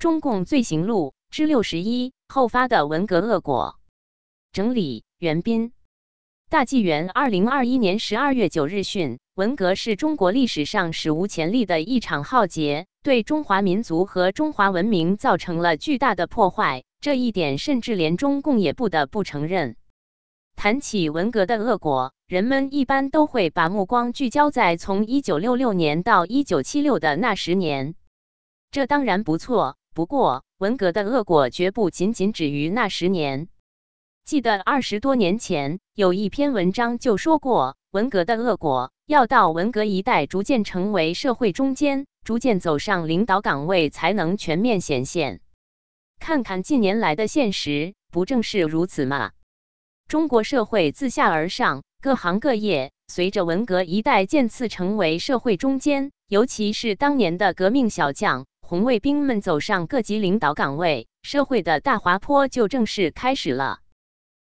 中共罪行录之六十一后发的文革恶果。整理：袁斌。大纪元二零二一年十二月九日讯，文革是中国历史上史无前例的一场浩劫，对中华民族和中华文明造成了巨大的破坏。这一点，甚至连中共也不得不承认。谈起文革的恶果，人们一般都会把目光聚焦在从一九六六年到一九七六的那十年，这当然不错。不过，文革的恶果绝不仅仅止于那十年。记得二十多年前有一篇文章就说过，文革的恶果要到文革一代逐渐成为社会中坚，逐渐走上领导岗位，才能全面显现。看看近年来的现实，不正是如此吗？中国社会自下而上，各行各业随着文革一代渐次成为社会中坚，尤其是当年的革命小将、红卫兵们走上各级领导岗位，社会的大滑坡就正式开始了。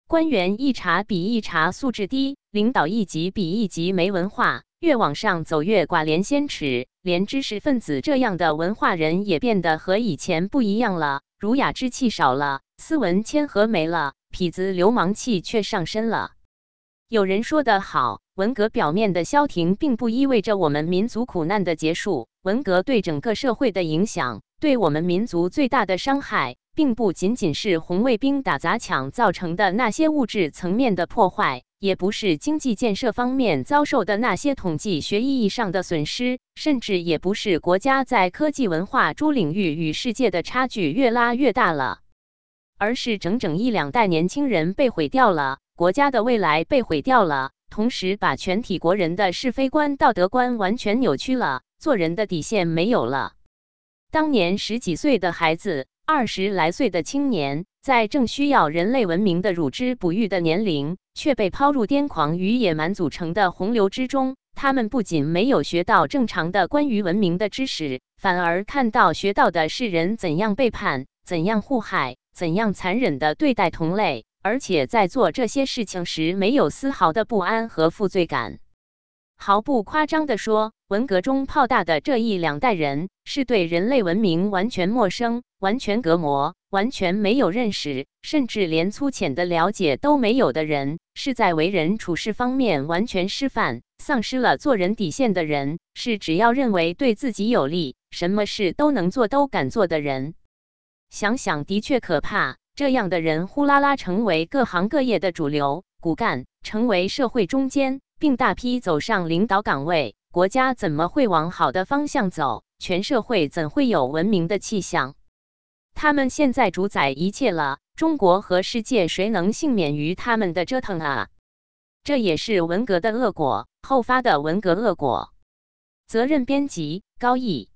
官员一茬比一茬素质低，领导一级比一级没文化，越往上走越寡廉鲜耻，连知识分子这样的文化人也变得和以前不一样了，儒雅之气少了，斯文谦和没了，痞子流氓气却上身了。有人说得好，文革表面的消停，并不意味着我们民族苦难的结束。文革对整个社会的影响，对我们民族最大的伤害。并不仅仅是红卫兵打砸抢造成的那些物质层面的破坏，也不是经济建设方面遭受的那些统计学意义上的损失，甚至也不是国家在科技文化诸领域与世界的差距越拉越大了，而是整整一两代年轻人被毁掉了，国家的未来被毁掉了，同时把全体国人的是非观、道德观完全扭曲了，做人的底线没有了。当年十几岁的孩子。二十来岁的青年，在正需要人类文明的乳汁哺育的年龄，却被抛入癫狂与野蛮组成的洪流之中。他们不仅没有学到正常的关于文明的知识，反而看到学到的是人怎样背叛、怎样互害、怎样残忍的对待同类，而且在做这些事情时没有丝毫的不安和负罪感。毫不夸张地说，文革中泡大的这一两代人，是对人类文明完全陌生、完全隔膜、完全没有认识，甚至连粗浅的了解都没有的人；是在为人处事方面完全失范、丧失了做人底线的人；是只要认为对自己有利，什么事都能做、都敢做的人。想想的确可怕，这样的人呼啦啦成为各行各业的主流骨干，成为社会中坚。并大批走上领导岗位，国家怎么会往好的方向走？全社会怎会有文明的气象？他们现在主宰一切了，中国和世界谁能幸免于他们的折腾啊？这也是文革的恶果，后发的文革恶果。责任编辑：高毅。